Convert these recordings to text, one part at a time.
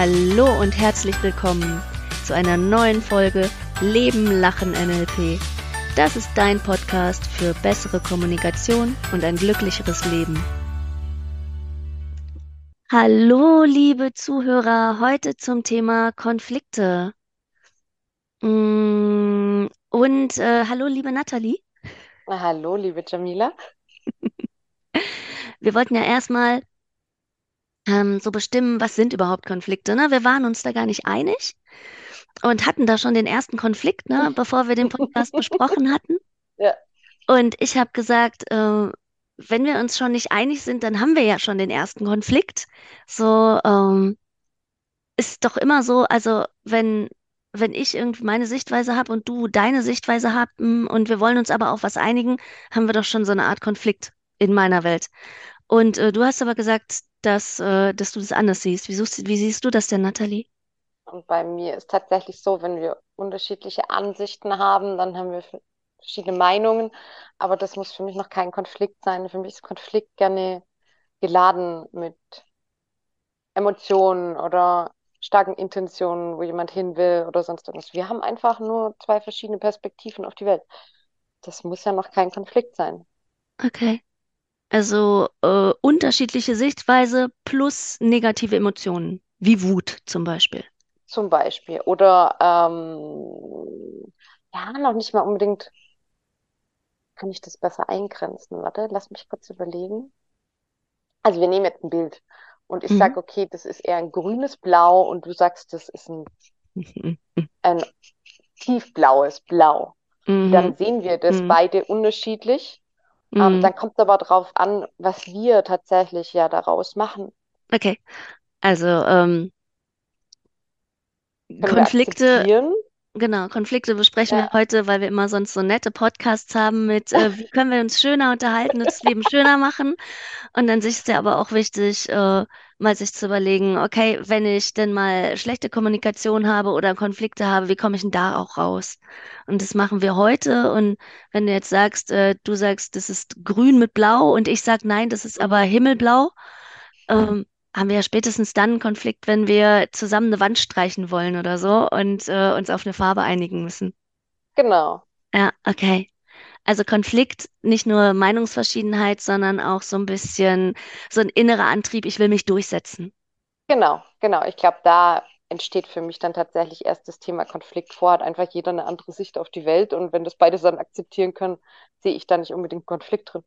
Hallo und herzlich willkommen zu einer neuen Folge Leben, Lachen, NLP. Das ist dein Podcast für bessere Kommunikation und ein glücklicheres Leben. Hallo, liebe Zuhörer, heute zum Thema Konflikte. Mm, Und äh, hallo, liebe Nathalie. Na, hallo, liebe Jamila. Wir wollten ja erstmal ähm, so bestimmen, was sind überhaupt Konflikte, ne? Wir waren uns da gar nicht einig und hatten da schon den ersten Konflikt, ne, bevor wir den Podcast besprochen hatten. Ja, Und ich habe gesagt, äh, wenn wir uns schon nicht einig sind, dann haben wir ja schon den ersten Konflikt. So, ähm, ist doch immer so, also wenn, wenn ich irgendwie meine Sichtweise habe und du deine Sichtweise habt mm, und wir wollen uns aber auf was einigen, haben wir doch schon so eine Art Konflikt in meiner Welt. Und äh, du hast aber gesagt, dass, äh, dass du das anders siehst. Wie, suchst, wie siehst du das denn, Nathalie? und bei mir ist tatsächlich so, wenn wir unterschiedliche Ansichten haben, dann haben wir verschiedene Meinungen, aber das muss für mich noch kein Konflikt sein. Für mich ist Konflikt gerne geladen mit Emotionen oder starken Intentionen, wo jemand hin will oder sonst irgendwas. Wir haben einfach nur zwei verschiedene Perspektiven auf die Welt. Das muss ja noch kein Konflikt sein. Okay. Also äh, unterschiedliche Sichtweise plus negative Emotionen, wie Wut zum Beispiel. Zum Beispiel. Oder ähm, ja, noch nicht mal unbedingt, kann ich das besser eingrenzen? Warte, lass mich kurz überlegen. Also wir nehmen jetzt ein Bild und ich Mhm. sage, okay, das ist eher ein grünes Blau und du sagst, das ist ein, ein tiefblaues Blau. Mhm. Dann sehen wir das Mhm. beide unterschiedlich. Ähm, Mhm. dann kommt aber drauf an, was wir tatsächlich ja daraus machen. Okay. Also ähm, Konflikte? Genau, Konflikte besprechen wir Ja, heute, weil wir immer sonst so nette Podcasts haben mit, äh, wie können wir uns schöner unterhalten und das Leben schöner machen. Und dann ist es ja aber auch wichtig, äh, mal sich zu überlegen, okay, wenn ich denn mal schlechte Kommunikation habe oder Konflikte habe, wie komme ich denn da auch raus? Und das machen wir heute. Und wenn du jetzt sagst, äh, du sagst, das ist grün mit blau und ich sag, nein, das ist aber himmelblau, ähm, haben wir ja spätestens dann einen Konflikt, wenn wir zusammen eine Wand streichen wollen oder so und äh, uns auf eine Farbe einigen müssen. Genau. Ja, okay. Also Konflikt, nicht nur Meinungsverschiedenheit, sondern auch so ein bisschen so ein innerer Antrieb, ich will mich durchsetzen. Genau, genau. Ich glaube, da entsteht für mich dann tatsächlich erst das Thema Konflikt vor, hat einfach jeder eine andere Sicht auf die Welt und wenn das beide dann akzeptieren können, sehe ich da nicht unbedingt Konflikt drin.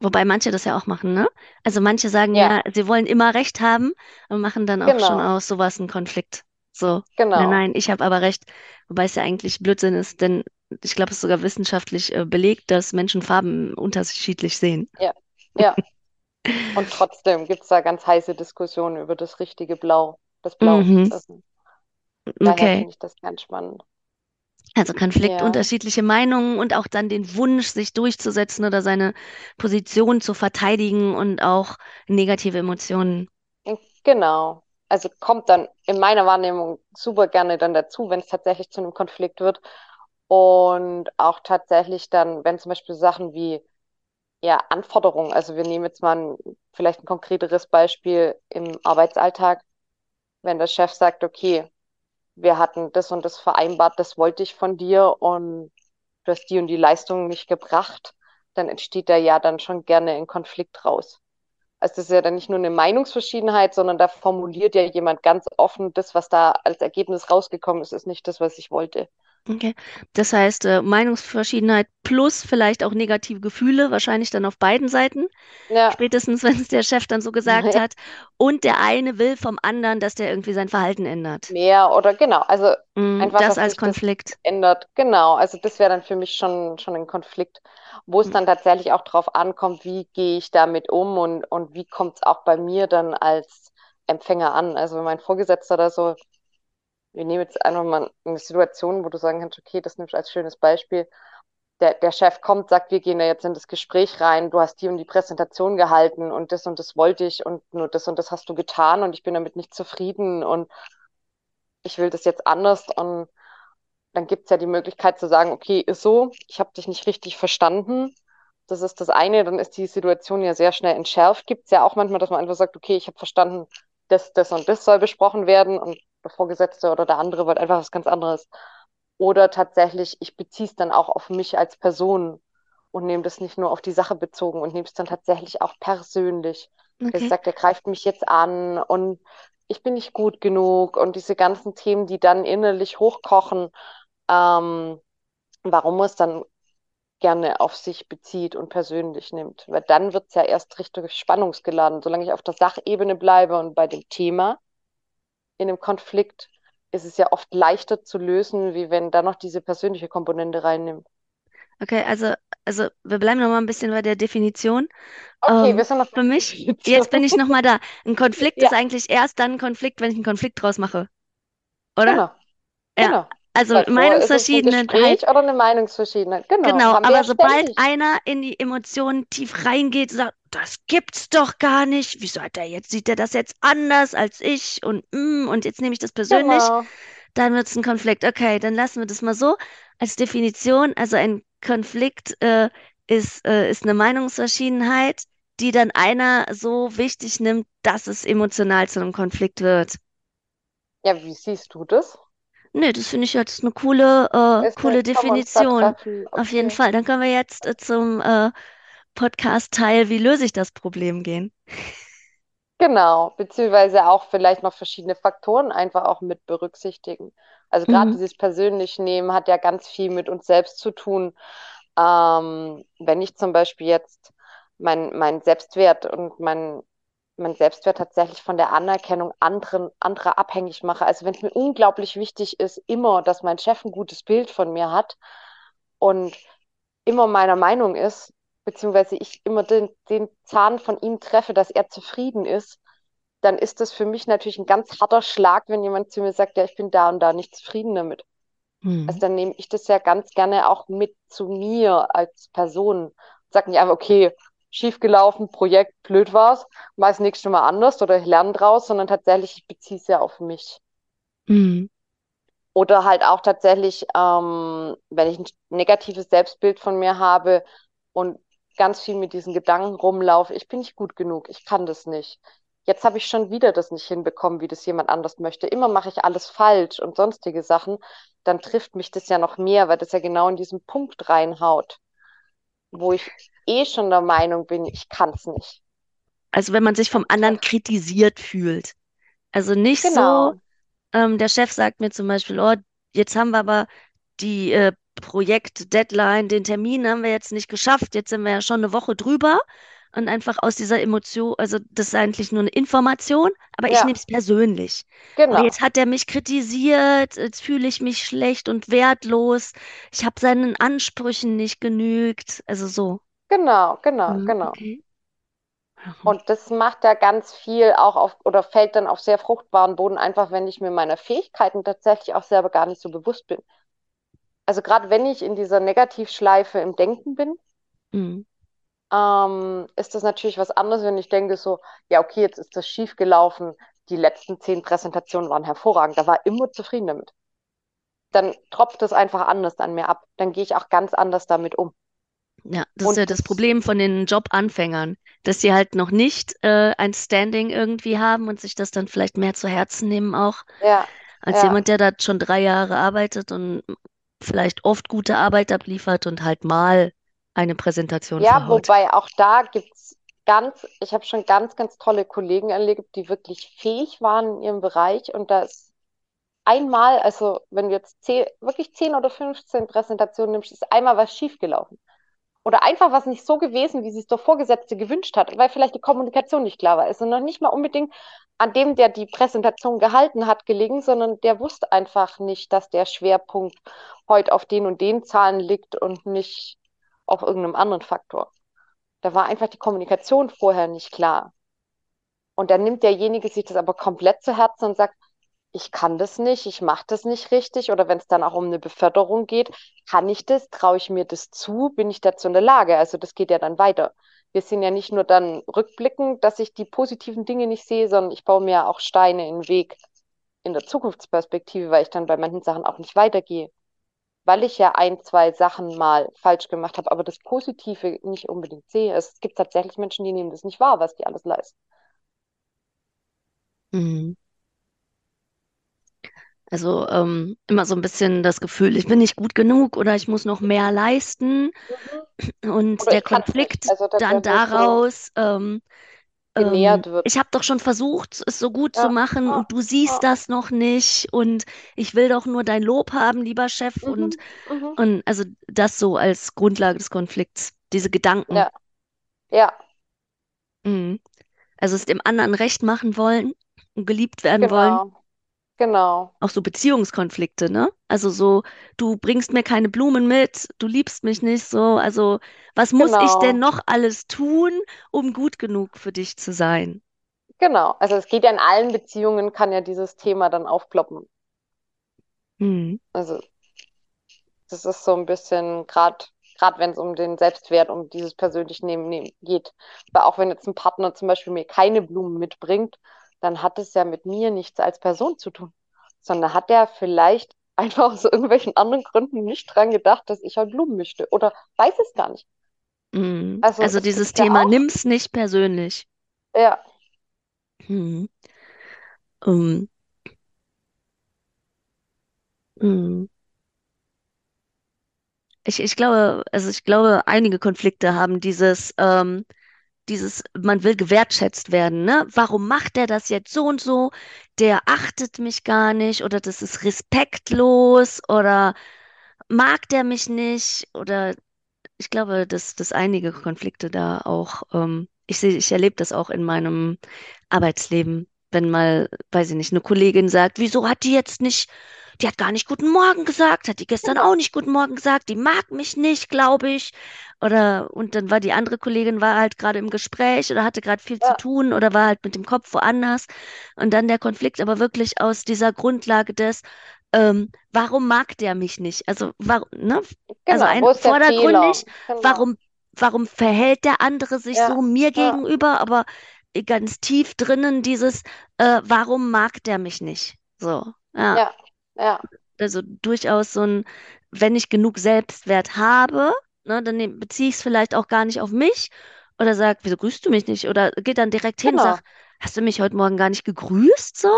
Wobei manche das ja auch machen, ne? Also manche sagen Ja, ja, sie wollen immer Recht haben und machen dann auch schon genau, aus sowas einen Konflikt. So, nein, genau. nein, ich habe aber Recht. Wobei es ja eigentlich Blödsinn ist, denn ich glaube, es ist sogar wissenschaftlich äh, belegt, dass Menschen Farben unterschiedlich sehen. Ja, ja. Und trotzdem gibt es da ganz heiße Diskussionen über das richtige Blau, das Blau. Mhm, daher okay. finde ich das ganz spannend. Also Konflikt, Ja, unterschiedliche Meinungen und auch dann den Wunsch, sich durchzusetzen oder seine Position zu verteidigen und auch negative Emotionen. genau. Also kommt dann in meiner Wahrnehmung super gerne dann dazu, wenn es tatsächlich zu einem Konflikt wird. Und auch tatsächlich dann, wenn zum Beispiel Sachen wie ja, Anforderungen, also wir nehmen jetzt mal ein, vielleicht ein konkreteres Beispiel im Arbeitsalltag, wenn der Chef sagt, okay, wir hatten das und das vereinbart, das wollte ich von dir und du hast die und die Leistung nicht gebracht, dann entsteht da ja dann schon gerne ein Konflikt raus. Also das ist ja dann nicht nur eine Meinungsverschiedenheit, sondern da formuliert ja jemand ganz offen, das, was da als Ergebnis rausgekommen ist, ist nicht das, was ich wollte. Okay. Das heißt, äh, Meinungsverschiedenheit plus vielleicht auch negative Gefühle, wahrscheinlich dann auf beiden Seiten. Ja, Spätestens, wenn es der Chef dann so gesagt hat. Und der eine will vom anderen, dass der irgendwie sein Verhalten ändert. mehr oder genau, also Mm, einfach, das als sich das Konflikt. ändert. Genau, also das wäre dann für mich schon, schon ein Konflikt, wo es Mm, dann tatsächlich auch drauf ankommt, wie gehe ich damit um und, und wie kommt es auch bei mir dann als Empfänger an. Also wenn mein Vorgesetzter da so, wir nehmen jetzt einfach mal eine Situation, wo du sagen kannst, okay, das nimmst du als schönes Beispiel. Der, der Chef kommt, sagt, wir gehen da jetzt in das Gespräch rein, du hast die und die Präsentation gehalten und das und das wollte ich und nur das und das hast du getan und ich bin damit nicht zufrieden und ich will das jetzt anders und dann gibt es ja die Möglichkeit zu sagen, okay, ist so, ich habe dich nicht richtig verstanden. Das ist das eine, dann ist die Situation ja sehr schnell entschärft. Gibt es ja auch manchmal, dass man einfach sagt, okay, ich habe verstanden, das, das und das soll besprochen werden und Vorgesetzte oder der andere wollte einfach was ganz anderes. Oder tatsächlich, ich beziehe es dann auch auf mich als Person und nehme das nicht nur auf die Sache bezogen und nehme es dann tatsächlich auch persönlich. Okay. sagt, er greift mich jetzt an und ich bin nicht gut genug und diese ganzen Themen, die dann innerlich hochkochen, ähm, warum er es dann gerne auf sich bezieht und persönlich nimmt. Weil dann wird es ja erst richtig spannungsgeladen. Solange ich auf der Sachebene bleibe und bei dem Thema in dem Konflikt, ist es ja oft leichter zu lösen, wie wenn da noch diese persönliche Komponente reinnimmt. Okay, also, also wir bleiben noch mal ein bisschen bei der Definition. Okay, wir Ähm, sind noch für mich, jetzt bin ich noch mal da. Ein Konflikt ist Ja, eigentlich erst dann ein Konflikt, wenn ich einen Konflikt draus mache, oder? genau, Ja. genau. Also Weil vorher ist es ein Meinungsverschiedenheit, Gespräch oder eine Meinungsverschiedenheit. Genau, genau. Aber ja sobald ständig. einer in die Emotionen tief reingeht, sagt, das gibt's doch gar nicht. Wieso hat er jetzt, sieht er das jetzt anders als ich? Und, mm, und jetzt nehme ich das persönlich. Genau. Dann wird es ein Konflikt. Okay, dann lassen wir das mal so als Definition. Also ein Konflikt äh, ist, äh, ist eine Meinungsverschiedenheit, die dann einer so wichtig nimmt, dass es emotional zu einem Konflikt wird. Ja, wie siehst du das? Nee, das finde ich jetzt eine coole, äh, coole Definition. treffen? Auf jeden Okay. Fall. Dann können wir jetzt äh, zum äh, Podcast-Teil, wie löse ich das Problem gehen. Genau, beziehungsweise auch vielleicht noch verschiedene Faktoren einfach auch mit berücksichtigen. Also gerade Mhm. dieses persönlich Nehmen hat ja ganz viel mit uns selbst zu tun. Ähm, wenn ich zum Beispiel jetzt mein, mein Selbstwert und mein, mein Selbstwert tatsächlich von der Anerkennung anderen, anderer abhängig mache. Also wenn es mir unglaublich wichtig ist, immer, dass mein Chef ein gutes Bild von mir hat und immer meiner Meinung ist, beziehungsweise ich immer den, den Zahn von ihm treffe, dass er zufrieden ist, dann ist das für mich natürlich ein ganz harter Schlag, wenn jemand zu mir sagt, ja, ich bin da und da nicht zufrieden damit. Also Mhm. dann nehme ich das ja ganz gerne auch mit zu mir als Person. Sag nicht einfach, okay, schief gelaufen, Projekt, blöd war's, mach das nächste Mal anders oder ich lerne draus, sondern tatsächlich, ich beziehe es ja auf mich. Mhm. Oder halt auch tatsächlich, ähm, wenn ich ein negatives Selbstbild von mir habe und ganz viel mit diesen Gedanken rumlaufe, ich bin nicht gut genug, ich kann das nicht. Jetzt habe ich schon wieder das nicht hinbekommen, wie das jemand anders möchte. Immer mache ich alles falsch und sonstige Sachen. Dann trifft mich das ja noch mehr, weil das ja genau in diesen Punkt reinhaut, wo ich eh schon der Meinung bin, ich kann es nicht. Also wenn man sich vom anderen kritisiert fühlt. Also nicht so, genau, ähm, der Chef sagt mir zum Beispiel, oh, jetzt haben wir aber die äh, Projekt-Deadline, den Termin haben wir jetzt nicht geschafft, jetzt sind wir ja schon eine Woche drüber. Und einfach aus dieser Emotion, also das ist eigentlich nur eine Information, aber ich nehme ja, es persönlich. Genau, jetzt hat er mich kritisiert, jetzt fühle ich mich schlecht und wertlos. Ich habe seinen Ansprüchen nicht genügt. Also so. genau, genau, Ja, genau. okay. Mhm. Und das macht ja ganz viel auch auf oder fällt dann auf sehr fruchtbaren Boden, einfach wenn ich mir meiner Fähigkeiten tatsächlich auch selber gar nicht so bewusst bin. Also gerade wenn ich in dieser Negativschleife im Denken bin, Mhm. Ähm, ist das natürlich was anderes, wenn ich denke so, ja, okay, jetzt ist das schief gelaufen. Die letzten zehn Präsentationen waren hervorragend, da war immer zufrieden damit. Dann tropft das einfach anders an mir ab. Dann gehe ich auch ganz anders damit um. Ja, das ist ja Und das das, Problem von den Jobanfängern, dass sie halt noch nicht äh, ein Standing irgendwie haben und sich das dann vielleicht mehr zu Herzen nehmen auch, ja, als ja. jemand, der da schon drei Jahre arbeitet und vielleicht oft gute Arbeit abliefert und halt mal eine Präsentation Ja, verhaut. wobei auch da gibt's ganz, ich habe schon ganz, ganz tolle Kollegen erlebt, die wirklich fähig waren in ihrem Bereich und da ist einmal, also wenn du jetzt zehn, wirklich 10 oder 15 Präsentationen nimmst, ist einmal was schiefgelaufen. Oder einfach was nicht so gewesen, wie sie es der Vorgesetzte gewünscht hat, weil vielleicht die Kommunikation nicht klar war. Also noch nicht mal unbedingt an dem, der die Präsentation gehalten hat, gelegen, sondern der wusste einfach nicht, dass der Schwerpunkt heute auf den und den Zahlen liegt und nicht auf irgendeinem anderen Faktor. Da war einfach die Kommunikation vorher nicht klar. Und dann nimmt derjenige sich das aber komplett zu Herzen und sagt, ich kann das nicht, ich mache das nicht richtig. Oder wenn es dann auch um eine Beförderung geht, kann ich das, traue ich mir das zu, bin ich dazu in der Lage? Also das geht ja dann weiter. Wir sind ja nicht nur dann rückblickend, dass ich die positiven Dinge nicht sehe, sondern ich baue mir auch Steine in den Weg in der Zukunftsperspektive, weil ich dann bei manchen Sachen auch nicht weitergehe. Weil ich ja ein, zwei Sachen mal falsch gemacht habe, aber das Positive nicht unbedingt sehe. Es gibt tatsächlich Menschen, die nehmen das nicht wahr, was die alles leisten. Mhm. Also ähm, immer so ein bisschen das Gefühl, ich bin nicht gut genug oder ich muss noch mehr leisten. Mhm. Und Oder der. Konflikt Also, dann daraus, ähm, genährt wird. ich habe doch schon versucht, es so gut zu Ja, machen ja, und du siehst ja. das noch nicht und ich will doch nur dein Lob haben, lieber Chef. Und, Mhm. Mhm. und also das so als Grundlage des Konflikts, diese Gedanken. Ja, ja, Mhm. Also es dem anderen recht machen wollen und geliebt werden wollen. Genau, genau, Auch so Beziehungskonflikte, ne? Also so, du bringst mir keine Blumen mit, du liebst mich nicht so. Also was muss ich denn genau, noch alles tun, um gut genug für dich zu sein? genau. Also es geht ja in allen Beziehungen, kann ja dieses Thema dann aufploppen. Mhm. Also das ist so ein bisschen, gerade gerade wenn es um den Selbstwert, um dieses persönlich Nehmen, nehmen geht. Weil auch wenn jetzt ein Partner zum Beispiel mir keine Blumen mitbringt, dann hat es ja mit mir nichts als Person zu tun, sondern hat er vielleicht einfach aus irgendwelchen anderen Gründen nicht dran gedacht, dass ich halt Blumen möchte oder weiß es gar nicht. Mhm. Also Also es dieses ja Thema, auch, nimm's nicht persönlich. ja, Mhm. Ähm, mhm. Ich, ich glaube, also ich glaube, einige Konflikte haben dieses, ähm, dieses, man will gewertschätzt werden, ne? Warum macht der das jetzt so und so? Der achtet mich gar nicht oder das ist respektlos oder mag der mich nicht oder ich glaube, dass, dass einige Konflikte da auch, ähm, ich sehe, ich erlebe das auch in meinem Arbeitsleben, wenn mal, weiß ich nicht, eine Kollegin sagt, wieso hat die jetzt nicht, die hat gar nicht Guten Morgen gesagt, hat die gestern auch nicht Guten Morgen gesagt, die mag mich nicht, glaube ich. Oder, und dann war die andere Kollegin, war halt gerade im Gespräch oder hatte gerade viel zu ja, tun oder war halt mit dem Kopf woanders. Und dann der Konflikt aber wirklich aus dieser Grundlage des, ähm, warum mag der mich nicht? Also, warum, ne? Also genau. ein ist der vordergründig? Genau, warum, warum verhält der andere sich ja, so mir ja, gegenüber, aber ganz tief drinnen dieses, äh, warum mag der mich nicht? So, ja, ja, ja, also durchaus so ein, wenn ich genug Selbstwert habe, ne, dann beziehe ich es vielleicht auch gar nicht auf mich oder sag, wieso grüßt du mich nicht? Oder geht dann direkt hin, sag, genau, hast du mich heute Morgen gar nicht gegrüßt? So?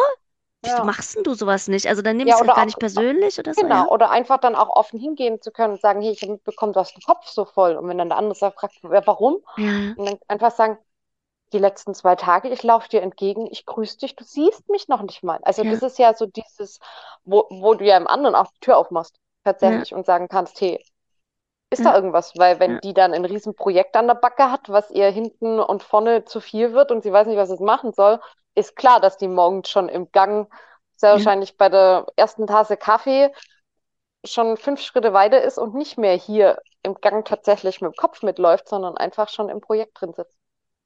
Wieso ja. machst denn du sowas nicht? Also dann nehme ich Ja, es halt gar nicht auch, persönlich oder so, ja? genau, oder einfach dann auch offen hingehen zu können und sagen, hey, ich habe mitbekommen, du hast den Kopf so voll. Und wenn dann der andere sagt, fragt, ja, warum? Ja, Und dann einfach sagen, die letzten zwei Tage, ich laufe dir entgegen, ich grüße dich, du siehst mich noch nicht mal. Also ja, das ist ja so dieses, wo, wo du ja im anderen auch die Tür aufmachst, ja, tatsächlich, und sagen kannst, hey, ist da ja, irgendwas? Weil wenn ja. die dann ein Riesenprojekt an der Backe hat, was ihr hinten und vorne zu viel wird und sie weiß nicht, was es machen soll, ist klar, dass die morgens schon im Gang, sehr ja. wahrscheinlich bei der ersten Tasse Kaffee, schon fünf Schritte weiter ist und nicht mehr hier im Gang tatsächlich mit dem Kopf mitläuft, sondern einfach schon im Projekt drin sitzt.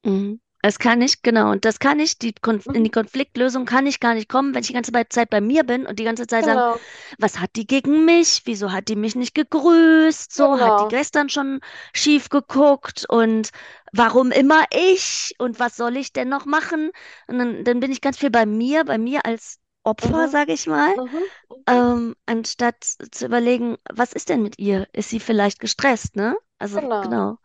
Mhm. Das kann ich, genau. Und das kann ich, die Konf in die Mhm. Konfliktlösung kann ich gar nicht kommen, wenn ich die ganze Zeit bei mir bin und die ganze Zeit Genau, was hat die gegen mich? Wieso hat die mich nicht gegrüßt? So, hat die genau. gestern schon schief geguckt und warum immer ich? Und was soll ich denn noch machen? Und dann, dann bin ich ganz viel bei mir, bei mir als Opfer, Mhm. sage ich mal, Mhm. Mhm. ähm, anstatt zu überlegen, was ist denn mit ihr? Ist sie vielleicht gestresst, ne? Also, Genau. genau.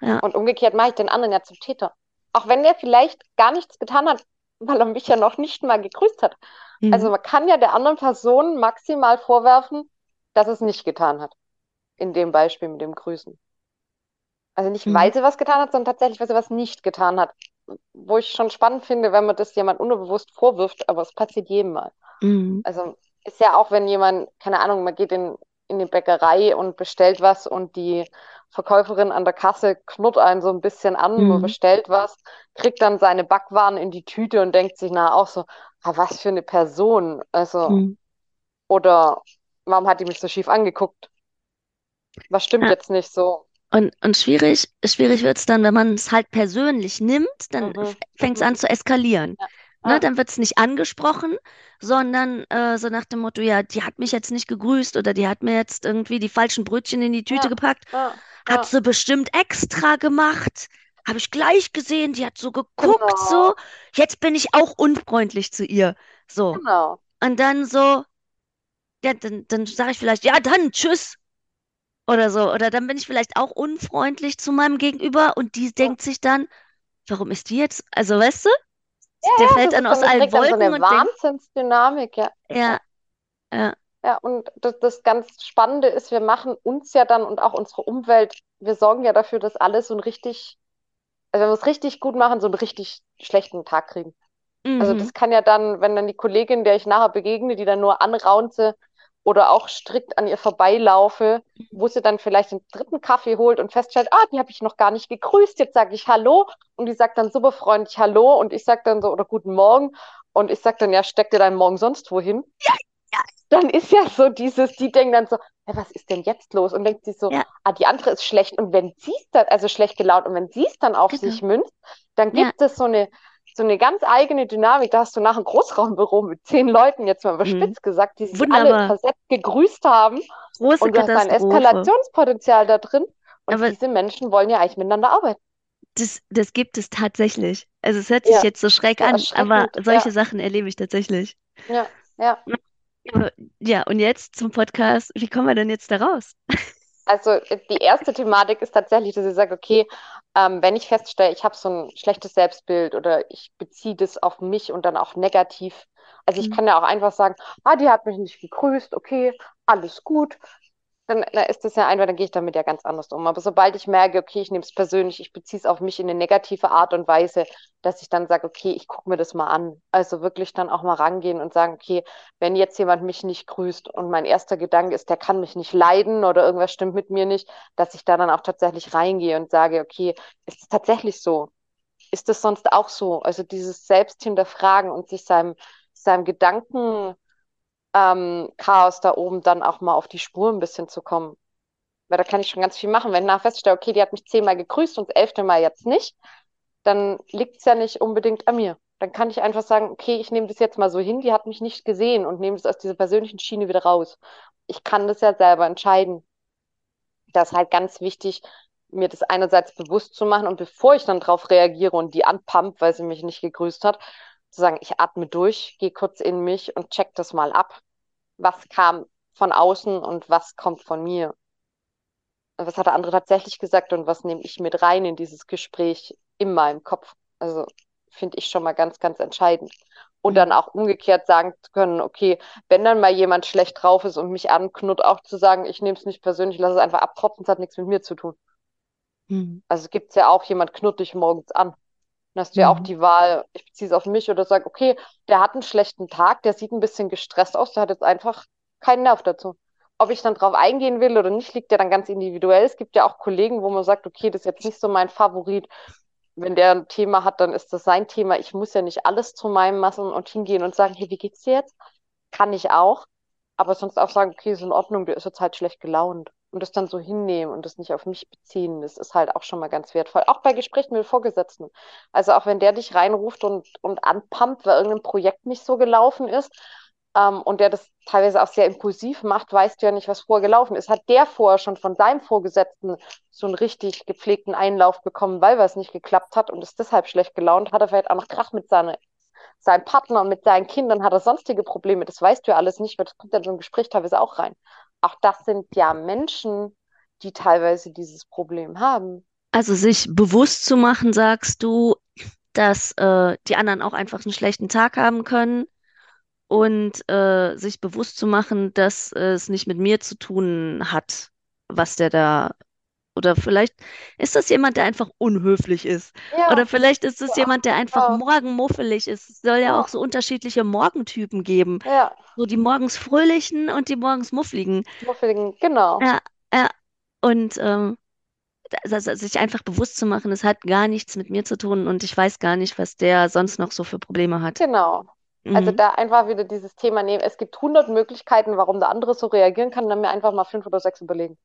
Ja. Und umgekehrt mache ich den anderen ja zum Täter. Auch wenn der vielleicht gar nichts getan hat, weil er mich ja noch nicht mal gegrüßt hat. Mhm. Also man kann ja der anderen Person maximal vorwerfen, dass es nicht getan hat. In dem Beispiel mit dem Grüßen. Also nicht, Mhm. weil sie was getan hat, sondern tatsächlich, weil sie was nicht getan hat. Wo ich schon spannend finde, wenn man das jemand unbewusst vorwirft, aber es passiert jedem mal. Mhm. Also ist ja auch, wenn jemand, keine Ahnung, man geht in, in die Bäckerei und bestellt was und die Verkäuferin an der Kasse knurrt einen so ein bisschen an, man Mhm. bestellt was, kriegt dann seine Backwaren in die Tüte und denkt sich na auch so, ah, was für eine Person. Also, Mhm. oder warum hat die mich so schief angeguckt? Was stimmt Ja. jetzt nicht so? Und, und schwierig, schwierig wird es dann, wenn man es halt persönlich nimmt, dann Mhm, fängt es mhm, an zu eskalieren. ja, Ne, dann wird es nicht angesprochen, sondern äh, so nach dem Motto, ja, die hat mich jetzt nicht gegrüßt oder die hat mir jetzt irgendwie die falschen Brötchen in die Tüte ja, gepackt. ja, Hat ja, sie bestimmt extra gemacht. Habe ich gleich gesehen, die hat so geguckt, so. genau, Jetzt bin ich auch unfreundlich zu ihr. So. genau, Und dann so, ja, dann, dann sage ich vielleicht, ja, dann, tschüss. Oder so. Oder dann bin ich vielleicht auch unfreundlich zu meinem Gegenüber und die ja, denkt sich dann, warum ist die jetzt? Also, weißt du? der Ja, fällt das dann aus allen dann so Wolken eine und Wahnsinnsdynamik, ja. Ja, ja, ja. Und das, das ganz Spannende ist, wir machen uns ja dann und auch unsere Umwelt, wir sorgen ja dafür, dass alle so ein richtig, also wenn wir es richtig gut machen, so einen richtig schlechten Tag kriegen. Also mhm, das kann ja dann, wenn dann die Kollegin, der ich nachher begegne, die dann nur anraunze oder auch strikt an ihr vorbeilaufe, wo sie dann vielleicht den dritten Kaffee holt und feststellt, ah, die habe ich noch gar nicht gegrüßt, jetzt sage ich Hallo und die sagt dann super freundlich Hallo und ich sage dann so oder Guten Morgen und ich sage dann, ja, steck dir deinen Morgen sonst wohin. ja, Dann ist ja so dieses, die denken dann so, ja, was ist denn jetzt los? Und denkt sich so, ja, ah, die andere ist schlecht. Und wenn sie es dann, also schlecht gelaunt, und wenn sie es dann auf genau, sich münzt, dann ja, gibt es so eine, so eine ganz eigene Dynamik. Da hast du nach einem Großraumbüro mit zehn Leuten, jetzt mal mhm. überspitzt gesagt, die sich alle Wunderbar, versetzt gegrüßt haben. große Und du hast ein. Eskalationspotenzial da drin. Und Aber diese Menschen wollen ja eigentlich miteinander arbeiten. das, das gibt es tatsächlich. Also es hört sich Ja, jetzt so schräg so an, aber solche Ja, Sachen erlebe ich tatsächlich. ja, ja. Ja, und jetzt zum Podcast. Wie kommen wir denn jetzt da raus? Also die erste Thematik ist tatsächlich, dass ich sage, okay, ähm, wenn ich feststelle, ich habe so ein schlechtes Selbstbild oder ich beziehe das auf mich und dann auch negativ. Also ich Mhm. kann ja auch einfach sagen, ah, die hat mich nicht gegrüßt, okay, alles gut. Dann, dann ist das ja einfach, dann gehe ich damit ja ganz anders um. Aber sobald ich merke, okay, ich nehme es persönlich, ich beziehe es auf mich in eine negative Art und Weise, dass ich dann sage, okay, ich gucke mir das mal an. Also wirklich dann auch mal rangehen und sagen, okay, wenn jetzt jemand mich nicht grüßt und mein erster Gedanke ist, der kann mich nicht leiden oder irgendwas stimmt mit mir nicht, dass ich da dann auch tatsächlich reingehe und sage, okay, ist es tatsächlich so? Ist das sonst auch so? Also dieses Selbst hinterfragen und sich seinem, seinem Gedanken ähm, Chaos da oben dann auch mal auf die Spur ein bisschen zu kommen. Weil da kann ich schon ganz viel machen. Wenn ich nachher feststelle, okay, die hat mich zehnmal gegrüßt und das elfte Mal jetzt nicht, dann liegt es ja nicht unbedingt an mir. Dann kann ich einfach sagen, okay, ich nehme das jetzt mal so hin, die hat mich nicht gesehen und nehme das aus dieser persönlichen Schiene wieder raus. Ich kann das ja selber entscheiden. Das ist halt ganz wichtig, mir das einerseits bewusst zu machen und bevor ich dann drauf reagiere und die anpumpt, weil sie mich nicht gegrüßt hat, zu sagen, ich atme durch, gehe kurz in mich und check das mal ab. Was kam von außen und was kommt von mir? was hat der andere tatsächlich gesagt und was nehme ich mit rein in dieses Gespräch in meinem Kopf? Also finde ich schon mal ganz, ganz entscheidend. Und dann Mhm. auch umgekehrt sagen zu können, okay, wenn dann mal jemand schlecht drauf ist und mich anknurrt, auch zu sagen, ich nehme es nicht persönlich, lass es einfach abtropfen, es hat nichts mit mir zu tun. Mhm. Also gibt es ja auch, jemand knurrt dich morgens an. Dann hast du ja auch Mhm. die Wahl, ich beziehe es auf mich oder sage, okay, der hat einen schlechten Tag, der sieht ein bisschen gestresst aus, der hat jetzt einfach keinen Nerv dazu. Ob ich dann drauf eingehen will oder nicht, liegt ja dann ganz individuell. Es gibt ja auch Kollegen, wo man sagt, okay, das ist jetzt nicht so mein Favorit. Wenn der ein Thema hat, dann ist das sein Thema. Ich muss ja nicht alles zu meinem machen und hingehen und sagen, hey, wie geht's dir jetzt? Kann ich auch. Aber sonst auch sagen, okay, ist in Ordnung, der ist jetzt halt schlecht gelaunt. Und das dann so hinnehmen und das nicht auf mich beziehen, das ist halt auch schon mal ganz wertvoll. Auch bei Gesprächen mit Vorgesetzten. Also auch wenn der dich reinruft und, und anpumpt, weil irgendein Projekt nicht so gelaufen ist, ähm, und der das teilweise auch sehr impulsiv macht, weißt du ja nicht, was vorher gelaufen ist. Hat der vorher schon von seinem Vorgesetzten so einen richtig gepflegten Einlauf bekommen, weil was nicht geklappt hat und ist deshalb schlecht gelaunt, hat er vielleicht auch noch Krach mit seiner, seinem Partner, mit seinen Kindern, hat er sonstige Probleme. Das weißt du ja alles nicht, weil das kommt ja in so ein Gespräch teilweise auch rein. Auch das sind ja Menschen, die teilweise dieses Problem haben. Also sich bewusst zu machen, sagst du, dass äh, die anderen auch einfach einen schlechten Tag haben können und äh, sich bewusst zu machen, dass äh, es nicht mit mir zu tun hat, was der da, oder vielleicht ist das jemand, der einfach unhöflich ist. Oder Ja, vielleicht ist es ja, jemand, der einfach ja, morgenmuffelig ist. Es soll ja auch so unterschiedliche Morgentypen geben. ja. So die morgens fröhlichen und die morgens muffligen. Muffeligen, genau, Ja, ja. Und ähm, also sich einfach bewusst zu machen, es hat gar nichts mit mir zu tun und ich weiß gar nicht, was der sonst noch so für Probleme hat. genau. Also Mhm. da einfach wieder dieses Thema nehmen. Es gibt hundert Möglichkeiten, warum der andere so reagieren kann, dann mir einfach mal fünf oder sechs überlegen.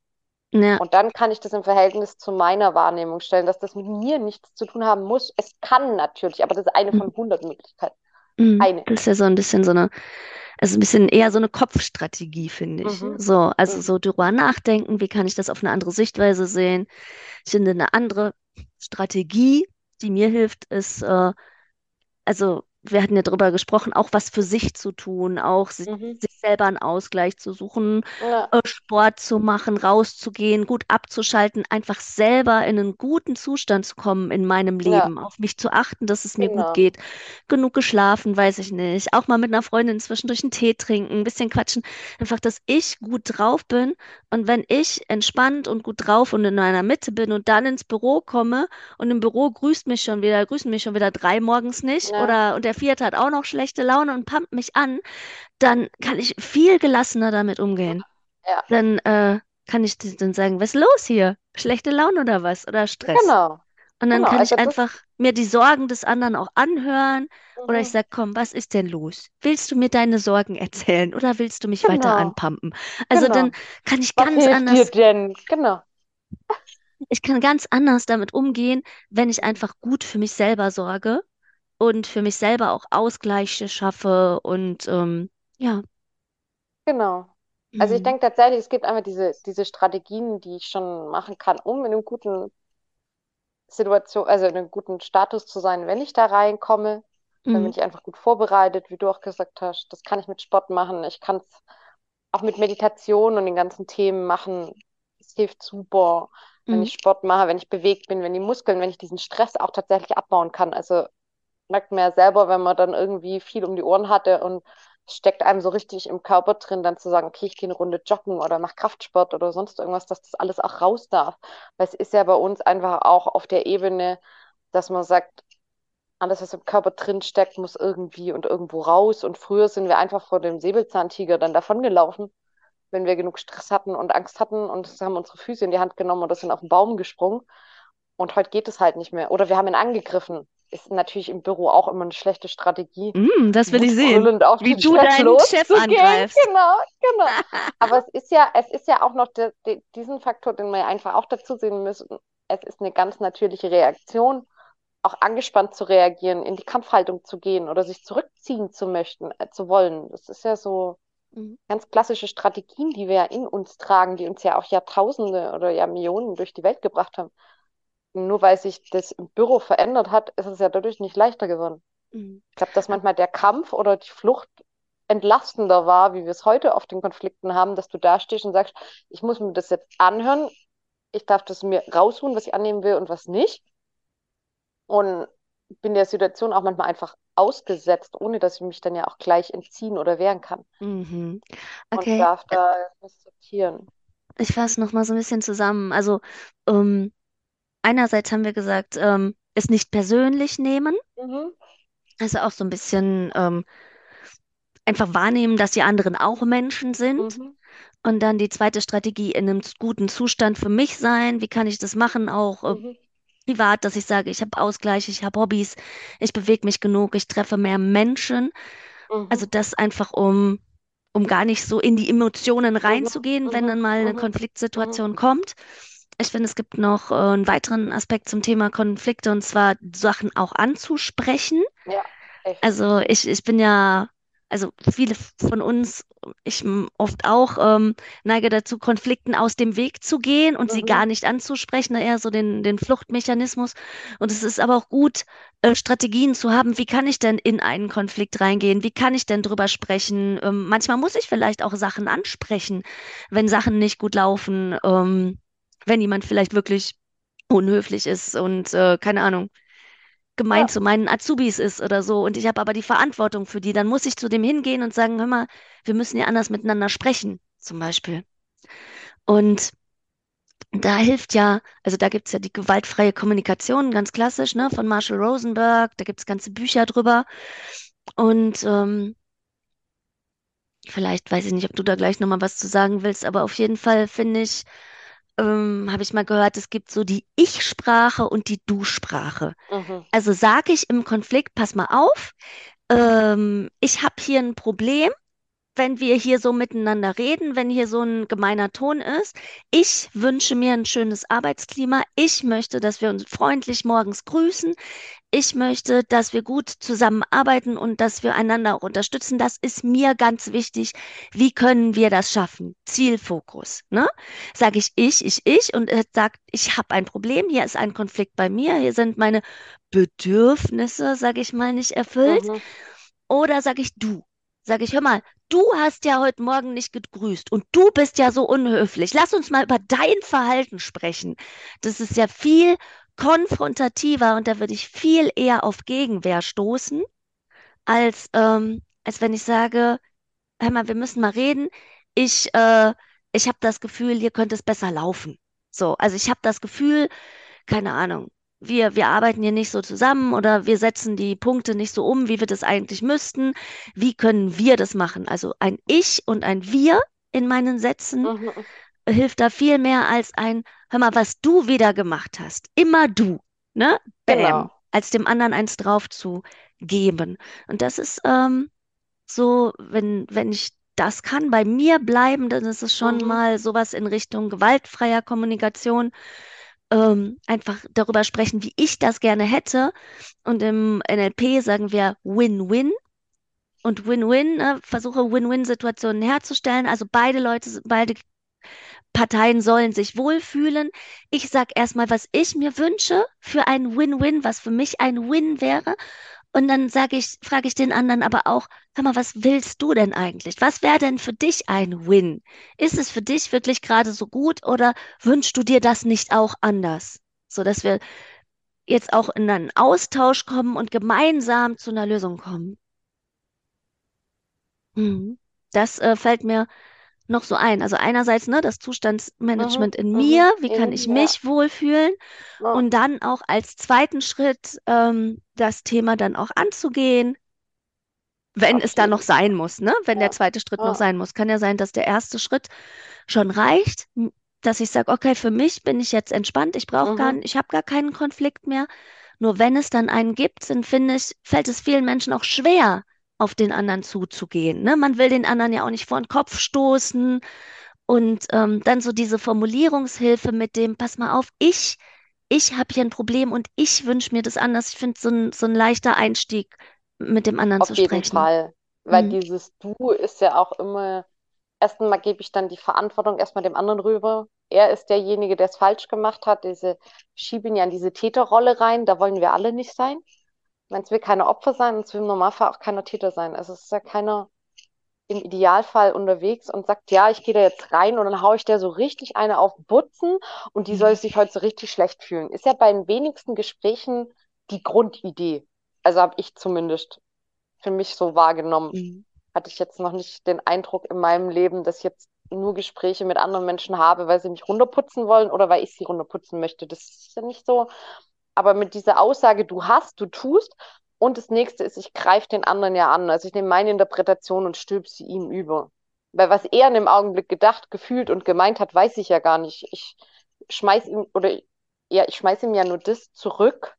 Ja, Und dann kann ich das im Verhältnis zu meiner Wahrnehmung stellen, dass das mit mir nichts zu tun haben muss. Es kann natürlich, aber das ist eine von hundert Möglichkeiten. mhm. Eine. Das ist ja so ein bisschen so eine, also ein bisschen eher so eine Kopfstrategie, finde ich. Mhm. So, also Mhm. so drüber nachdenken, wie kann ich das auf eine andere Sichtweise sehen? Ich finde, eine andere Strategie, die mir hilft, ist, äh, also wir hatten ja drüber gesprochen, auch was für sich zu tun, auch Mhm. sich selber einen Ausgleich zu suchen, Ja, äh, Sport zu machen, rauszugehen, gut abzuschalten, einfach selber in einen guten Zustand zu kommen in meinem ja, Leben, auf mich zu achten, dass es mir gut genau. geht, genug geschlafen, weiß ich nicht, auch mal mit einer Freundin zwischendurch einen Tee trinken, ein bisschen quatschen, einfach, dass ich gut drauf bin und wenn ich entspannt und gut drauf und in meiner Mitte bin und dann ins Büro komme, und im Büro grüßt mich schon wieder, grüßen mich schon wieder drei morgens nicht Ja, oder und der vierte hat auch noch schlechte Laune und pumpt mich an, dann kann ich viel gelassener damit umgehen. ja, Dann äh, kann ich dann sagen, was ist los hier? Schlechte Laune oder was? Oder Stress? genau. Und dann Genau. kann Also ich das, einfach mir die Sorgen des anderen auch anhören oder ich mhm. sage, komm, was ist denn los? Willst du mir deine Sorgen erzählen oder willst du mich weiter Genau, anpumpen? Also dann genau. kann ich Was ganz hilft dir anders denn? Genau. Ich kann ganz anders damit umgehen, wenn ich einfach gut für mich selber sorge und für mich selber auch Ausgleiche schaffe und ähm, ja. Genau. Also ich Mhm. denke tatsächlich, es gibt einfach diese, diese Strategien, die ich schon machen kann, um in einem guten Situation, also in einem guten Status zu sein, wenn ich da reinkomme. Dann bin Mhm. ich einfach gut vorbereitet, wie du auch gesagt hast. Das kann ich mit Sport machen. Ich kann es auch mit Meditation und den ganzen Themen machen. Es hilft super, wenn Mhm. ich Sport mache, wenn ich bewegt bin, wenn die Muskeln, wenn ich diesen Stress auch tatsächlich abbauen kann. Also merkt man ja selber, wenn man dann irgendwie viel um die Ohren hatte und steckt einem so richtig im Körper drin, dann zu sagen, okay, ich gehe eine Runde joggen oder mache Kraftsport oder sonst irgendwas, dass das alles auch raus darf. Weil es ist ja bei uns einfach auch auf der Ebene, dass man sagt, alles, was im Körper drin steckt, muss irgendwie und irgendwo raus. Und früher sind wir einfach vor dem Säbelzahntiger dann davongelaufen, wenn wir genug Stress hatten und Angst hatten und haben unsere Füße in die Hand genommen oder sind auf den Baum gesprungen. Und heute geht es halt nicht mehr. Oder wir haben ihn angegriffen. Ist natürlich im Büro auch immer eine schlechte Strategie, Mhm, das will ich sehen, wie du Chef deinen Chef angreifst. Genau, genau. Aber es ist ja, es ist ja auch noch de, de, diesen Faktor, den wir ja einfach auch dazu sehen müssen. Es ist eine ganz natürliche Reaktion, auch angespannt zu reagieren, in die Kampfhaltung zu gehen oder sich zurückziehen zu möchten, äh, zu wollen. Das ist ja so Mhm. ganz klassische Strategien, die wir ja in uns tragen, die uns ja auch Jahrtausende oder Jahrmillionen durch die Welt gebracht haben. Und nur weil sich das im Büro verändert hat, ist es ja dadurch nicht leichter geworden. Mhm. Ich glaube, dass manchmal der Kampf oder die Flucht entlastender war, wie wir es heute oft in Konflikten haben, dass du da stehst und sagst, ich muss mir das jetzt anhören, ich darf das mir rausholen, was ich annehmen will und was nicht. Und bin der Situation auch manchmal einfach ausgesetzt, ohne dass ich mich dann ja auch gleich entziehen oder wehren kann. Mhm. Und Okay, darf da sortieren. ich fasse noch mal so ein bisschen zusammen. Also ähm, einerseits haben wir gesagt, ähm, es nicht persönlich nehmen, Mhm. also auch so ein bisschen ähm, einfach wahrnehmen, dass die anderen auch Menschen sind. Mhm. Und dann die zweite Strategie in einem guten Zustand für mich sein. Wie kann ich das machen, auch äh, Mhm. privat, dass ich sage, ich habe Ausgleich, ich habe Hobbys, ich bewege mich genug, ich treffe mehr Menschen. Mhm. Also das einfach, um, um gar nicht so in die Emotionen Mhm. reinzugehen, wenn Mhm. dann mal eine. Konfliktsituation kommt. Ich finde, es gibt noch äh, einen weiteren Aspekt zum Thema Konflikte und zwar Sachen auch anzusprechen. Ja, echt. Also ich, ich bin ja, also viele von uns, ich oft auch, ähm, neige dazu, Konflikten aus dem Weg zu gehen und sie gar Mhm. nicht anzusprechen, eher so den, den Fluchtmechanismus. Und es ist aber auch gut, äh, Strategien zu haben, wie kann ich denn in einen Konflikt reingehen? Wie kann ich denn drüber sprechen? Ähm, manchmal muss ich vielleicht auch Sachen ansprechen, wenn Sachen nicht gut laufen, ähm, wenn jemand vielleicht wirklich unhöflich ist und äh, keine Ahnung gemein Ja. zu meinen Azubis ist oder so und ich habe aber die Verantwortung für die, dann muss ich zu dem hingehen und sagen, hör mal, wir müssen ja anders miteinander sprechen, zum Beispiel. Und da hilft ja, also da gibt es ja die gewaltfreie Kommunikation, ganz klassisch, ne, von Marshall Rosenberg, da gibt es ganze Bücher drüber. Und ähm, vielleicht weiß ich nicht, ob du da gleich nochmal was zu sagen willst, aber auf jeden Fall finde ich, ähm, habe ich mal gehört, es gibt so die Ich-Sprache und die Du-Sprache. Mhm. Also sage ich im Konflikt, pass mal auf, ähm, ich habe hier ein Problem wenn wir hier so miteinander reden, wenn hier so ein gemeiner Ton ist. Ich wünsche mir ein schönes Arbeitsklima. Ich möchte, dass wir uns freundlich morgens grüßen. Ich möchte, dass wir gut zusammenarbeiten und dass wir einander auch unterstützen. Das ist mir ganz wichtig. Wie können wir das schaffen? Zielfokus. Ne? Sage ich ich, ich, ich und er sagt, ich habe ein Problem. Hier ist ein Konflikt bei mir. Hier sind meine Bedürfnisse, sage ich mal, nicht erfüllt. Mhm. Oder sage ich du? Sage ich, hör mal, du hast ja heute Morgen nicht gegrüßt und du bist ja so unhöflich. Lass uns mal über dein Verhalten sprechen. Das ist ja viel konfrontativer und da würde ich viel eher auf Gegenwehr stoßen, als, ähm, als wenn ich sage, hör mal, wir müssen mal reden. Ich, äh, ich habe das Gefühl, hier könnte es besser laufen. So, also ich habe das Gefühl, keine Ahnung, wir, wir arbeiten hier nicht so zusammen oder wir setzen die Punkte nicht so um, wie wir das eigentlich müssten. Wie können wir das machen? Also ein Ich und ein Wir in meinen Sätzen Mhm. hilft da viel mehr als ein, hör mal, was du wieder gemacht hast. Immer du, ne? Bäm, Genau. als dem anderen eins drauf zu geben. Und das ist ähm, so, wenn, wenn ich das kann, bei mir bleiben, dann ist es schon Mhm. mal sowas in Richtung gewaltfreier Kommunikation ähm, einfach darüber sprechen, wie ich das gerne hätte. Und im NLP sagen wir Win-Win. Und Win-Win, ne, versuche Win-Win-Situationen herzustellen. Also beide Leute, beide Parteien sollen sich wohlfühlen. Ich sage erstmal, was ich mir wünsche für ein Win-Win, was für mich ein Win wäre. Und dann sage ich, frage ich den anderen aber auch, hör mal, was willst du denn eigentlich? Was wäre denn für dich ein Win? Ist es für dich wirklich gerade so gut oder wünschst du dir das nicht auch anders? So dass wir jetzt auch in einen Austausch kommen und gemeinsam zu einer Lösung kommen. Mhm. Das äh, fällt mir noch so ein. Also einerseits, ne, das Mhm. Zustandsmanagement in Mhm. mir, wie kann ich ja. mich wohlfühlen? Ja. Und dann auch als zweiten Schritt ähm, das Thema dann auch anzugehen, wenn Auf es da noch sein muss, ne? Wenn der Ja. zweite Schritt noch sein muss. Kann ja sein, dass der erste Schritt schon reicht, dass ich sage, okay, für mich bin ich jetzt entspannt, ich brauche gar, Mhm. ich habe gar keinen Konflikt mehr. Nur wenn es dann einen gibt, dann finde ich, fällt es vielen Menschen auch schwer, auf den anderen zuzugehen. Ne? Man will den anderen ja auch nicht vor den Kopf stoßen. Und ähm, dann so diese Formulierungshilfe mit dem, pass mal auf, ich, ich habe hier ein Problem und ich wünsche mir das anders. Ich finde so ein, so ein leichter Einstieg, mit dem anderen Auf zu jeden sprechen. Fall. Weil Mhm. dieses Du ist ja auch immer, erstmal gebe ich dann die Verantwortung erstmal dem anderen rüber. Er ist derjenige, der es falsch gemacht hat. Diese schieben ja in diese Täterrolle rein. Da wollen wir alle nicht sein. Es will keine Opfer sein und es will im Normalfall auch keiner Täter sein. Also es ist ja keiner im Idealfall unterwegs und sagt, ja, ich gehe da jetzt rein und dann haue ich der so richtig eine auf Butzen und die soll Mhm. sich heute so richtig schlecht fühlen. Ist ja bei den wenigsten Gesprächen die Grundidee. Also habe ich zumindest für mich so wahrgenommen. Mhm. Hatte ich jetzt noch nicht den Eindruck in meinem Leben, dass ich jetzt nur Gespräche mit anderen Menschen habe, weil sie mich runterputzen wollen oder weil ich sie runterputzen möchte. Das ist ja nicht so. Aber mit dieser Aussage, du hast, du tust, und das nächste ist, ich greife den anderen ja an. Also ich nehme meine Interpretation und stülpe sie ihm über. Weil was er in dem Augenblick gedacht, gefühlt und gemeint hat, weiß ich ja gar nicht. Ich schmeiß ihm, oder ja, ich schmeiß ihm ja nur das zurück,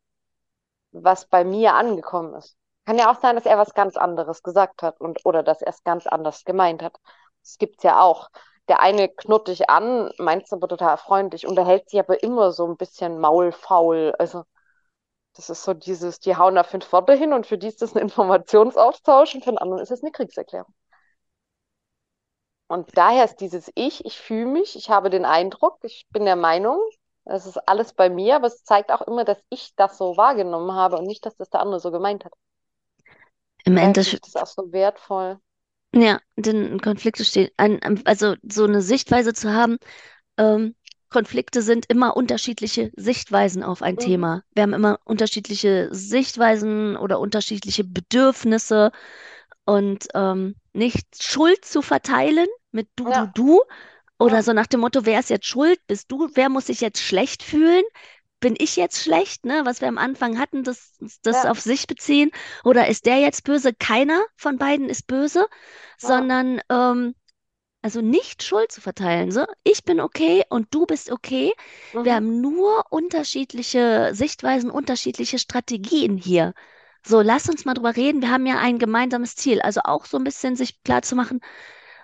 was bei mir angekommen ist. Kann ja auch sein, dass er was ganz anderes gesagt hat und oder dass er es ganz anders gemeint hat. Das gibt's ja auch. Der eine knurrt dich an, meint es aber total freundlich, unterhält sich aber immer so ein bisschen maulfaul. Also das ist so dieses, die hauen da fünf Worte hin und für die ist das ein Informationsaustausch und für den anderen ist es eine Kriegserklärung. Und daher ist dieses Ich, ich fühle mich, ich habe den Eindruck, ich bin der Meinung, es ist alles bei mir, aber es zeigt auch immer, dass ich das so wahrgenommen habe und nicht, dass das der andere so gemeint hat. Im Endeffekt, das auch so wertvoll. Ja, den Konflikte stehen, ein, ein- also so eine Sichtweise zu haben, ähm, Konflikte sind immer unterschiedliche Sichtweisen auf ein Mhm. Thema. Wir haben immer unterschiedliche Sichtweisen oder unterschiedliche Bedürfnisse und ähm, nicht Schuld zu verteilen mit du, du, Ja, du oder ja, so nach dem Motto, wer ist jetzt schuld? Bist du? Wer muss sich jetzt schlecht fühlen? Bin ich jetzt schlecht, ne? Was wir am Anfang hatten, das, das ja, auf sich beziehen? Oder ist der jetzt böse? Keiner von beiden ist böse, ja. sondern ähm, also nicht Schuld zu verteilen. So, ich bin okay und du bist okay. Wir Mhm. haben nur unterschiedliche Sichtweisen, unterschiedliche Strategien hier. So, lass uns mal drüber reden. Wir haben ja ein gemeinsames Ziel. Also auch so ein bisschen sich klar zu machen,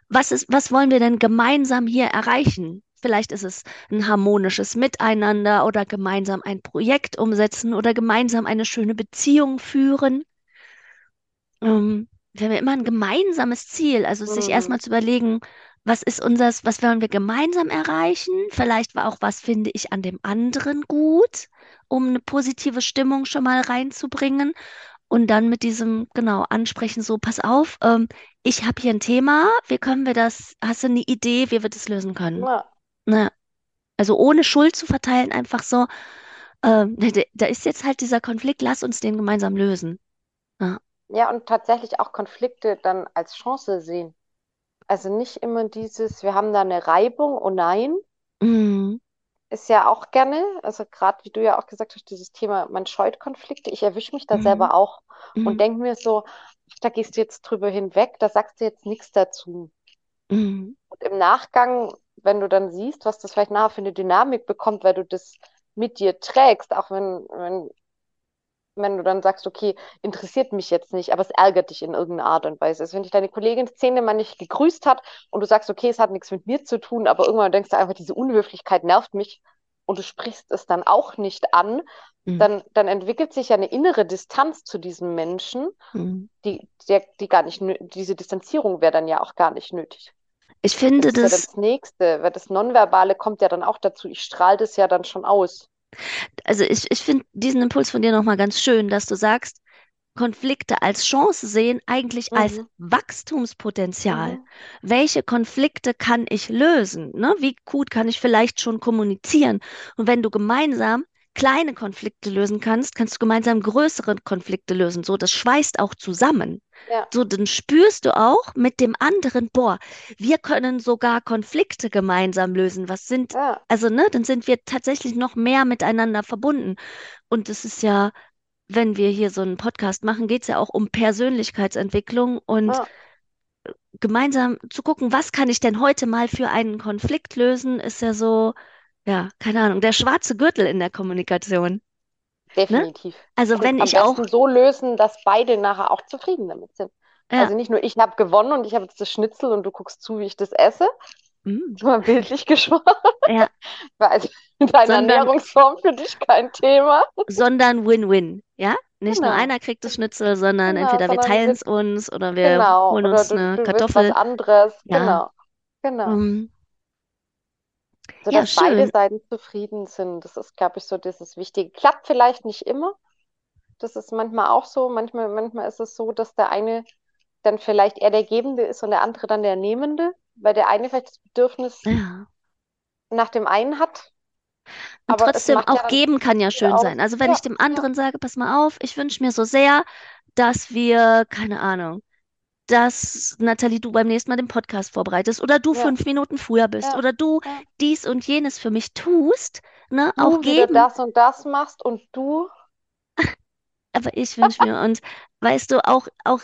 was ist, was wollen wir denn gemeinsam hier erreichen? Vielleicht ist es ein harmonisches Miteinander oder gemeinsam ein Projekt umsetzen oder gemeinsam eine schöne Beziehung führen. Ähm, wir haben ja immer ein gemeinsames Ziel, also sich Mhm. erstmal zu überlegen, was ist unseres, was wollen wir gemeinsam erreichen? Vielleicht war auch, was finde ich an dem anderen gut, um eine positive Stimmung schon mal reinzubringen. Und dann mit diesem, genau, ansprechen, so, pass auf, ähm, ich habe hier ein Thema, wie können wir das, hast du eine Idee, wie wir das lösen können? Ja. Ne? Also ohne Schuld zu verteilen, einfach so, ähm, da ist jetzt halt dieser Konflikt, lass uns den gemeinsam lösen. Ja. Ja, und tatsächlich auch Konflikte dann als Chance sehen. Also nicht immer dieses, wir haben da eine Reibung, oh nein, Mm, ist ja auch gerne, also gerade wie du ja auch gesagt hast, dieses Thema, man scheut Konflikte. Ich erwische mich da mm, selber auch und mm, denke mir so, da gehst du jetzt drüber hinweg, da sagst du jetzt nichts dazu. mm, Und im Nachgang, wenn du dann siehst, was das vielleicht nachher für eine Dynamik bekommt, weil du das mit dir trägst, auch wenn, wenn wenn du dann sagst, okay, interessiert mich jetzt nicht, aber es ärgert dich in irgendeiner Art und Weise. Also wenn dich deine Kollegin Szene mal nicht gegrüßt hat und du sagst, okay, es hat nichts mit mir zu tun, aber irgendwann denkst du einfach, diese Unhöflichkeit nervt mich und du sprichst es dann auch nicht an, mm, dann, dann entwickelt sich ja eine innere Distanz zu diesem Menschen, mm. die, der, die gar nicht, diese Distanzierung wäre dann ja auch gar nicht nötig. Ich Das finde ist ja dann das, das Nächste, weil das Nonverbale kommt ja dann auch dazu. Ich strahle das ja dann schon aus. also ich, ich finde diesen Impuls von dir nochmal ganz schön, dass du sagst, Konflikte als Chance sehen, eigentlich als Mhm, Wachstumspotenzial. mhm, Welche Konflikte kann ich lösen? Ne? Wie gut kann ich vielleicht schon kommunizieren? Und wenn du gemeinsam kleine Konflikte lösen kannst, kannst du gemeinsam größere Konflikte lösen. So, das schweißt auch zusammen. ja, So, dann spürst du auch mit dem anderen, boah, wir können sogar Konflikte gemeinsam lösen. Was sind, ja, also, ne, dann sind wir tatsächlich noch mehr miteinander verbunden. Und es ist ja wenn wir hier so einen Podcast machen, geht es ja auch um Persönlichkeitsentwicklung und ja, gemeinsam zu gucken, was kann ich denn heute mal für einen Konflikt lösen, ist ja so, ja, keine Ahnung, der schwarze Gürtel in der Kommunikation, ne? definitiv. Also Und wenn am ich auch, so lösen, dass beide nachher auch zufrieden damit sind. ja, Also nicht nur ich habe gewonnen und ich habe jetzt das Schnitzel und du guckst zu, wie ich das esse, mm, mal bildlich gesprochen, ja, weil also deine sondern, Ernährungsform für dich kein Thema. sondern Win-Win, ja? Nicht nur Genau, einer kriegt das Schnitzel, sondern genau, entweder wir sondern du teilen es uns oder wir genau, holen oder uns du, eine du willst was Kartoffel. anderes, Ja, genau, genau. Ähm, ja, Sodass beide. Seiten zufrieden sind. Das ist, glaube ich, so dieses Wichtige. Klappt vielleicht nicht immer. Das ist manchmal auch so. Manchmal, manchmal ist es so, dass der eine dann vielleicht eher der Gebende ist und der andere dann der Nehmende, weil der eine vielleicht das Bedürfnis Ja. nach dem einen hat. Und Aber trotzdem ja auch dann geben kann ja schön aus. sein. Also wenn ich Ja, dem ja, anderen sage, pass mal auf, ich wünsche mir so sehr, dass wir, keine Ahnung, dass Nathalie, du beim nächsten Mal den Podcast vorbereitest oder du ja, fünf Minuten früher bist ja, oder du ja. dies und jenes für mich tust, ne, auch Du wieder geben, das und das machst und du, aber ich wünsche mir und weißt du, auch, auch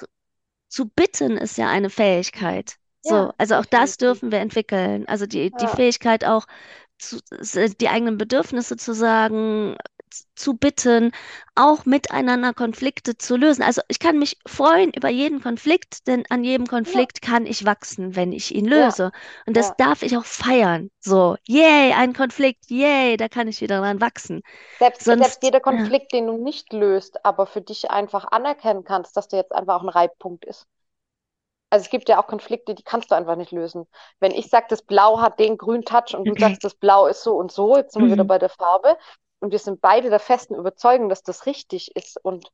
zu bitten ist ja eine Fähigkeit. So, also auch das dürfen wir entwickeln. Also die, die Fähigkeit auch, zu, die eigenen Bedürfnisse zu sagen, zu bitten, auch miteinander Konflikte zu lösen. Also ich kann mich freuen über jeden Konflikt, denn an jedem ja, Konflikt kann ich wachsen, wenn ich ihn ja, löse. Und das ja. darf ich auch feiern. So, yay, ein Konflikt, yay, da kann ich wieder dran wachsen. Selbst, selbst Sonst, jeder ja, Konflikt, den du nicht löst, aber für dich einfach anerkennen kannst, dass der jetzt einfach auch ein Reibpunkt ist. Also es gibt ja auch Konflikte, die kannst du einfach nicht lösen. Wenn ich sage, das Blau hat den grünen Touch und du okay. sagst, das Blau ist so und so, jetzt sind wir wieder Mhm. bei der Farbe und wir sind beide der festen Überzeugung, dass das richtig ist und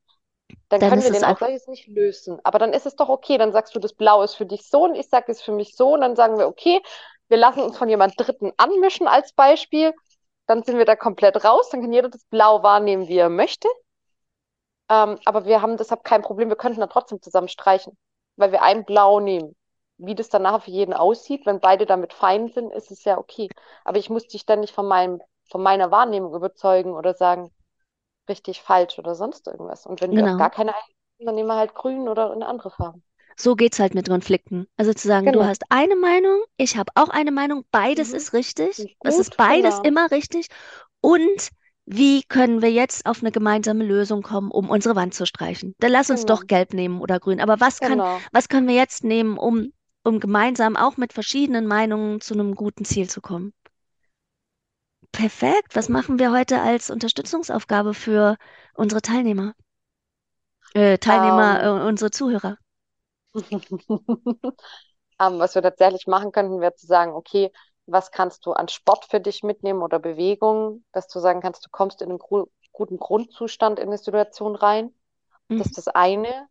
dann Dann können wir den solches nicht lösen. Aber dann ist es doch okay, dann sagst du, das Blau ist für dich so und ich sage, es für mich so und dann sagen wir, okay, wir lassen uns von jemand Dritten anmischen als Beispiel, dann sind wir da komplett raus, dann kann jeder das Blau wahrnehmen, wie er möchte. Ähm, aber wir haben deshalb kein Problem, wir könnten dann trotzdem zusammen streichen, weil wir ein Blau nehmen. Wie das dann nachher für jeden aussieht, wenn beide damit fein sind, ist es ja okay. Aber ich muss dich dann nicht von meinem, von meiner Wahrnehmung überzeugen oder sagen, richtig, falsch oder sonst irgendwas. Und wenn wir auch gar genau. keine haben, dann nehmen wir halt grün oder eine andere Farbe. So geht's halt mit Konflikten. Also zu sagen, du Genau. hast eine Meinung, ich habe auch eine Meinung, beides Mhm. ist richtig, es ist beides genau. immer richtig und wie können wir jetzt auf eine gemeinsame Lösung kommen, um unsere Wand zu streichen? Dann lass uns doch Genau, gelb nehmen oder grün. Aber was kann, genau. was können wir jetzt nehmen, um, um gemeinsam auch mit verschiedenen Meinungen zu einem guten Ziel zu kommen? Perfekt. Was machen wir heute als Unterstützungsaufgabe für unsere Teilnehmer? Äh, Teilnehmer, Ähm, äh, unsere Zuhörer. ähm, was wir tatsächlich machen könnten, wäre zu sagen, okay, was kannst du an Sport für dich mitnehmen oder Bewegung, dass du sagen kannst, du kommst in einen guten Grundzustand in eine Situation rein. Das Mhm. ist das eine.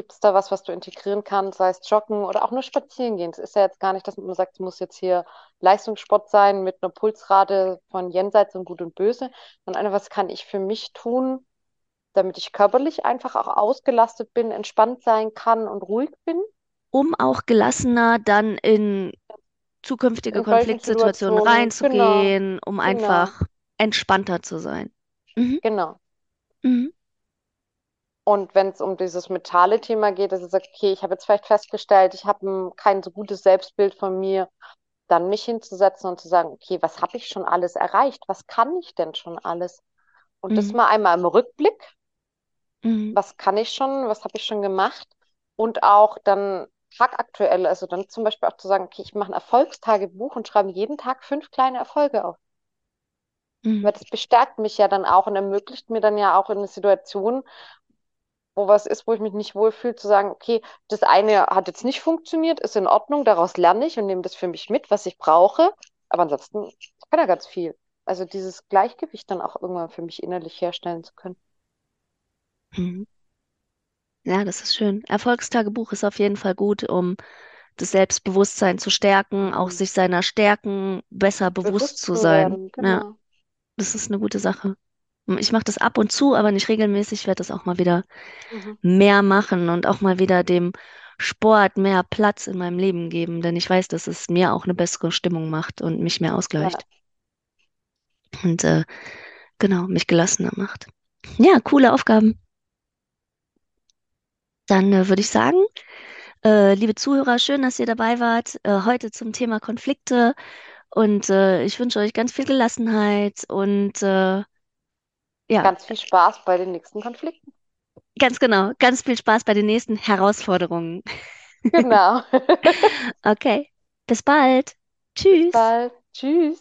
Gibt es da was, was du integrieren kannst, sei es Joggen oder auch nur spazieren gehen? Es ist ja jetzt gar nicht, dass man sagt, es muss jetzt hier Leistungssport sein mit einer Pulsrate von jenseits und Gut und Böse, sondern einfach, was kann ich für mich tun, damit ich körperlich einfach auch ausgelastet bin, entspannt sein kann und ruhig bin Um auch gelassener dann in zukünftige in Konfliktsituationen Situationen. Genau, reinzugehen, um genau, einfach entspannter zu sein. Mhm. genau. Mhm. Und wenn es um dieses mentale Thema geht, dass ich sage, okay, ich habe jetzt vielleicht festgestellt, ich habe ein, kein so gutes Selbstbild von mir, dann mich hinzusetzen und zu sagen, okay, was habe ich schon alles erreicht? Was kann ich denn schon alles? Und das Mhm. mal einmal im Rückblick, Mhm. was kann ich schon, was habe ich schon gemacht? Und auch dann tagaktuell, also dann zum Beispiel auch zu sagen, okay, ich mache ein Erfolgstagebuch und schreibe jeden Tag fünf kleine Erfolge auf. Mhm. Weil das bestärkt mich ja dann auch und ermöglicht mir dann ja auch in eine Situation, wo was ist, wo ich mich nicht wohlfühle, zu sagen, okay, das eine hat jetzt nicht funktioniert, ist in Ordnung, daraus lerne ich und nehme das für mich mit, was ich brauche. Aber ansonsten kann ja ganz viel. Also dieses Gleichgewicht dann auch irgendwann für mich innerlich herstellen zu können. Mhm. Ja, das ist schön. Erfolgstagebuch ist auf jeden Fall gut, um das Selbstbewusstsein zu stärken, auch Mhm. sich seiner Stärken besser bewusst Bewusst zu sein. werden, Ja, genau. das ist eine gute Sache. Ich mache das ab und zu, aber nicht regelmäßig. Ich werde das auch mal wieder Mhm. mehr machen und auch mal wieder dem Sport mehr Platz in meinem Leben geben, denn ich weiß, dass es mir auch eine bessere Stimmung macht und mich mehr Ja, ausgleicht und äh, genau, mich gelassener macht. Ja, coole Aufgaben. Dann äh, würde ich sagen, äh, liebe Zuhörer, schön, dass ihr dabei wart, äh, heute zum Thema Konflikte und äh, ich wünsche euch ganz viel Gelassenheit und äh, ja, ganz viel Spaß bei den nächsten Konflikten. ganz genau, ganz viel Spaß bei den nächsten Herausforderungen. Genau. Okay, bis bald. Bis Tschüss. bald. Tschüss.